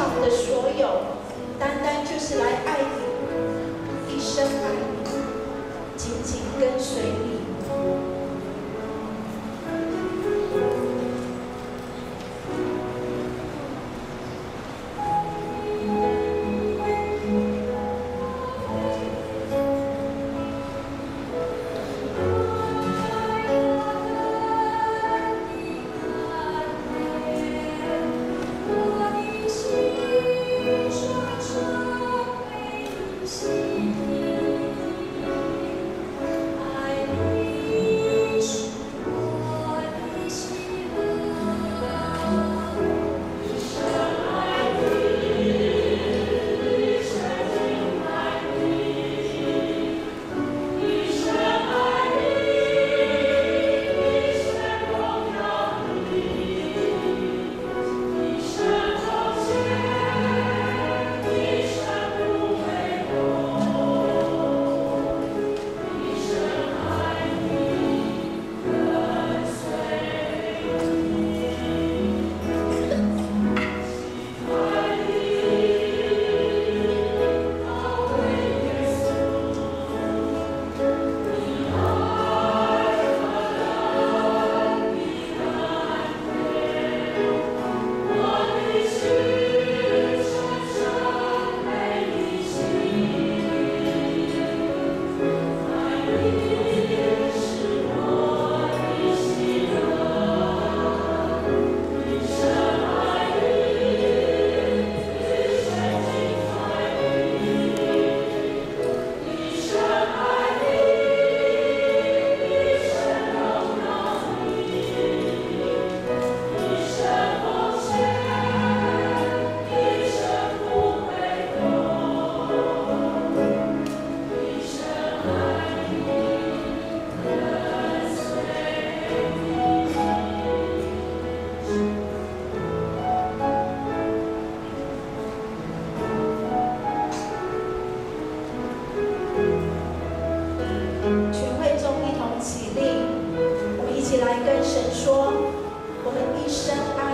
上的所有，单单就是来爱你，一生爱你，紧紧跟随你。全会中一同起立，我们一起来跟神说，我们一生。